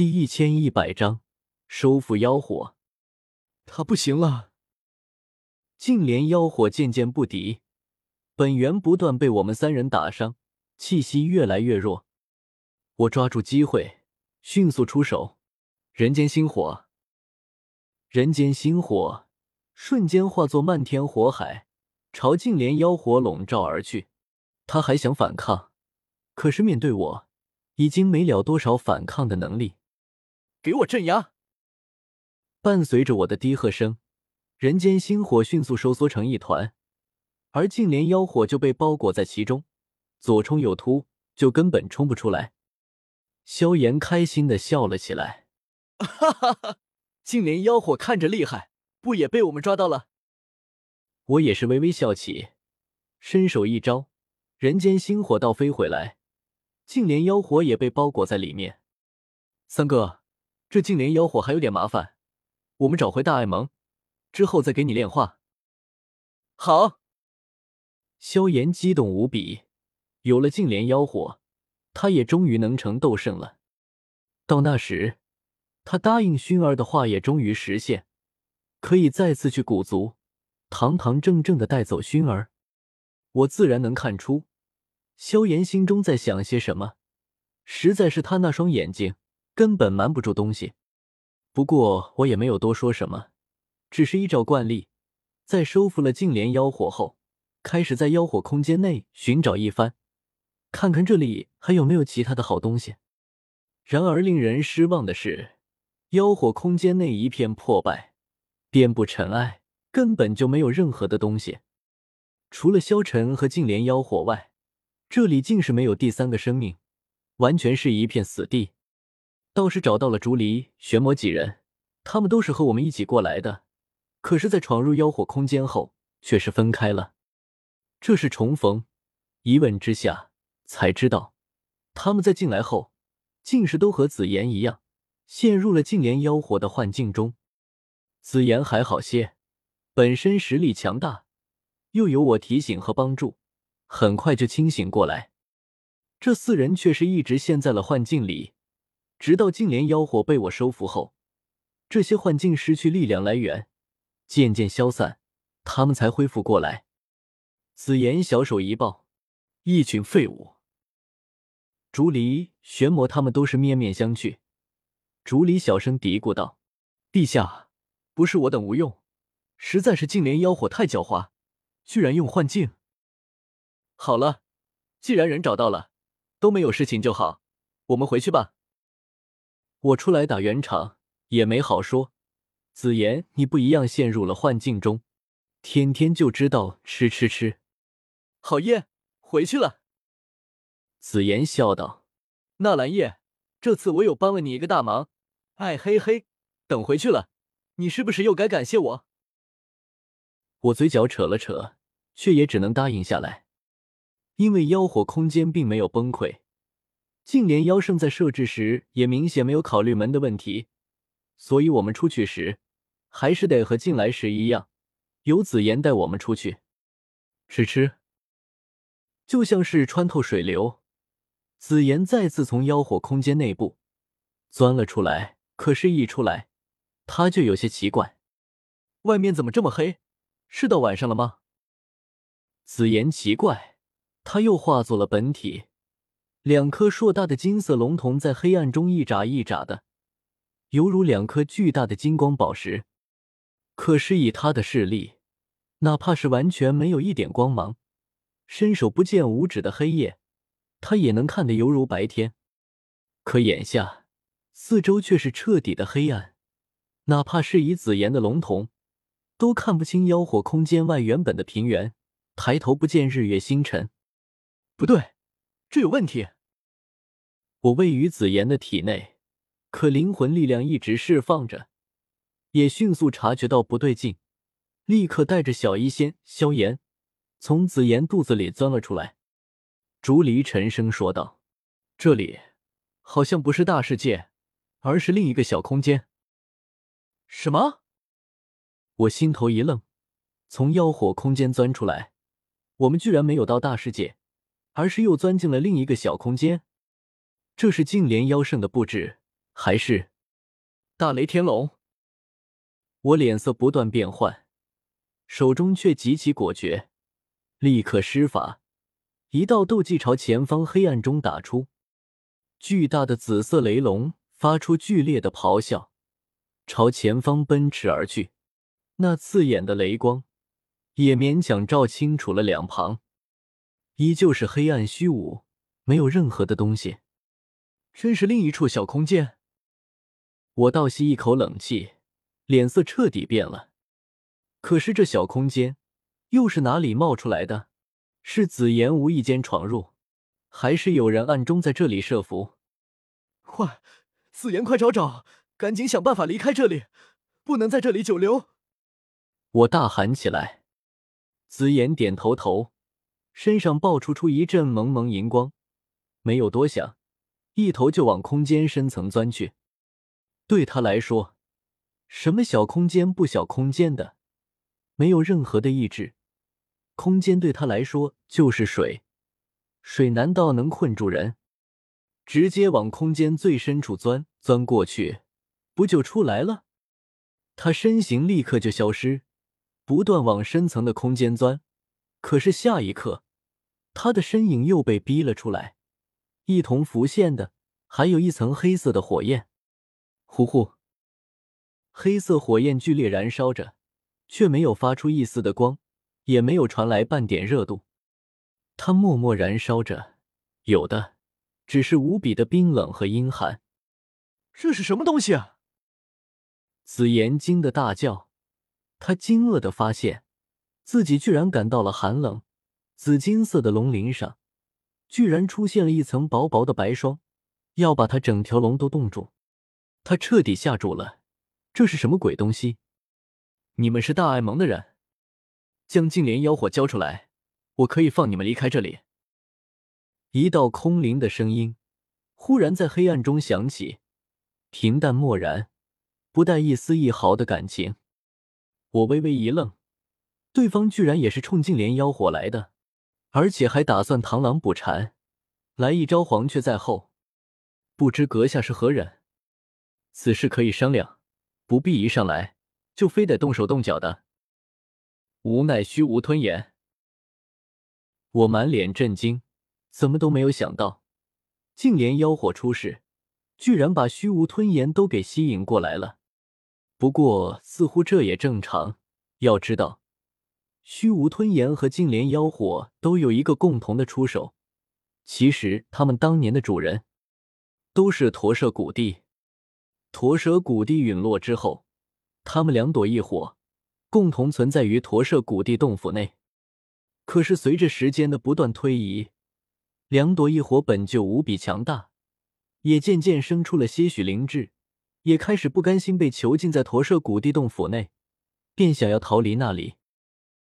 第一千一百章收复妖火。他不行了，净莲妖火渐渐不敌，本源不断被我们三人打伤，气息越来越弱。我抓住机会，迅速出手，人间星火。人间星火瞬间化作漫天火海，朝净莲妖火笼罩而去。他还想反抗，可是面对我，已经没了多少反抗的能力。给我镇压！伴随着我的低喝声，人间星火迅速收缩成一团，而净莲妖火就被包裹在其中，左冲右突，就根本冲不出来。萧炎开心的笑了起来，哈哈哈！净莲妖火看着厉害，不也被我们抓到了？我也是微微笑起，伸手一招，人间星火倒飞回来，净莲妖火也被包裹在里面。三哥，这净莲妖火还有点麻烦。我们找回大爱盟之后再给你炼化。好，萧炎激动无比，有了净莲妖火，他也终于能成斗圣了。到那时，他答应薰儿的话也终于实现，可以再次去古族，堂堂正正的带走薰儿。我自然能看出，萧炎心中在想些什么。实在是他那双眼睛，根本瞒不住东西。不过我也没有多说什么，只是依照惯例，在收复了净莲妖火后，开始在妖火空间内寻找一番，看看这里还有没有其他的好东西。然而令人失望的是，妖火空间内一片破败，遍布尘埃，根本就没有任何的东西。除了萧晨和净莲妖火外，这里竟是没有第三个生命，完全是一片死地。倒是找到了竹离、玄魔几人，他们都是和我们一起过来的，可是，在闯入妖火空间后，却是分开了。这是重逢。一问之下，才知道，他们在进来后，竟是都和紫妍一样，陷入了净莲妖火的幻境中。紫妍还好些，本身实力强大，又有我提醒和帮助，很快就清醒过来。这四人却是一直陷在了幻境里。直到净莲妖火被我收服后，这些幻境失去力量来源，渐渐消散，他们才恢复过来。紫妍小手一抱，一群废物。竹离、玄魔他们都是面面相觑。竹离小声嘀咕道：“陛下，不是我等无用，实在是净莲妖火太狡猾，居然用幻境。好了，既然人找到了，都没有事情就好，我们回去吧。”我出来打圆场也没好说，紫妍，你不一样，陷入了幻境中，天天就知道吃吃吃。好耶，回去了。紫妍笑道：“纳兰叶，这次我有帮了你一个大忙，哎嘿嘿，等回去了，你是不是又该感谢我？”我嘴角扯了扯，却也只能答应下来，因为妖火空间并没有崩溃。净莲妖圣在设置时也明显没有考虑门的问题，所以我们出去时还是得和进来时一样，由紫妍带我们出去。吃吃，就像是穿透水流，紫妍再次从妖火空间内部钻了出来。可是，一出来，他就有些奇怪：外面怎么这么黑？是到晚上了吗？紫妍奇怪，他又化作了本体。两颗硕大的金色龙瞳在黑暗中一眨一眨的，犹如两颗巨大的金光宝石。可是以他的视力，哪怕是完全没有一点光芒，伸手不见五指的黑夜，他也能看得犹如白天。可眼下，四周却是彻底的黑暗，哪怕是以紫炎的龙瞳，都看不清妖火空间外原本的平原，抬头不见日月星辰。不对。这有问题！我位于紫妍的体内，可灵魂力量一直释放着，也迅速察觉到不对劲，立刻带着小医仙萧炎从紫妍肚子里钻了出来。竹离沉声说道：“这里好像不是大世界，而是另一个小空间。”什么？我心头一愣，从妖火空间钻出来，我们居然没有到大世界。而是又钻进了另一个小空间，这是净莲妖圣的布置，还是大雷天龙？我脸色不断变换，手中却极其果决，立刻施法，一道斗技朝前方黑暗中打出。巨大的紫色雷龙发出剧烈的咆哮，朝前方奔驰而去。那刺眼的雷光也勉强照清楚了两旁，依旧是黑暗虚无，没有任何的东西。真是另一处小空间。我倒吸一口冷气，脸色彻底变了。可是这小空间又是哪里冒出来的？是紫妍无意间闯入，还是有人暗中在这里设伏？快，紫妍，快找找，赶紧想办法离开这里，不能在这里久留！我大喊起来。紫妍点头头，身上爆出出一阵蒙蒙银光，没有多想。一头就往空间深层钻去。对他来说，什么小空间不小空间的，没有任何的意志。空间对他来说就是水，水难道能困住人？直接往空间最深处钻，钻过去，不就出来了？他身形立刻就消失，不断往深层的空间钻。可是下一刻，他的身影又被逼了出来。一同浮现的，还有一层黑色的火焰。呼呼，黑色火焰剧烈燃烧着，却没有发出一丝的光，也没有传来半点热度。它默默燃烧着，有的只是无比的冰冷和阴寒。这是什么东西啊？紫妍惊的大叫，他惊愕的发现自己居然感到了寒冷。紫金色的龙鳞上。居然出现了一层薄薄的白霜，要把他整条龙都冻住。他彻底吓住了，这是什么鬼东西？你们是大爱盟的人，将净莲妖火交出来，我可以放你们离开这里。一道空灵的声音忽然在黑暗中响起，平淡漠然，不带一丝一毫的感情。我微微一愣，对方居然也是冲净莲妖火来的。而且还打算螳螂捕蝉，来一招黄雀在后。不知阁下是何人？此事可以商量，不必一上来就非得动手动脚的。无奈虚无吞炎，我满脸震惊，怎么都没有想到，净莲妖火出世，居然把虚无吞炎都给吸引过来了。不过似乎这也正常，要知道。虚无吞炎和净莲妖火都有一个共同的出手，其实他们当年的主人都是驼舍古地。驼舍古地陨落之后，他们两朵异火共同存在于驼舍古地洞府内。可是随着时间的不断推移，两朵异火本就无比强大，也渐渐生出了些许灵智，也开始不甘心被囚禁在驼舍古地洞府内，便想要逃离那里。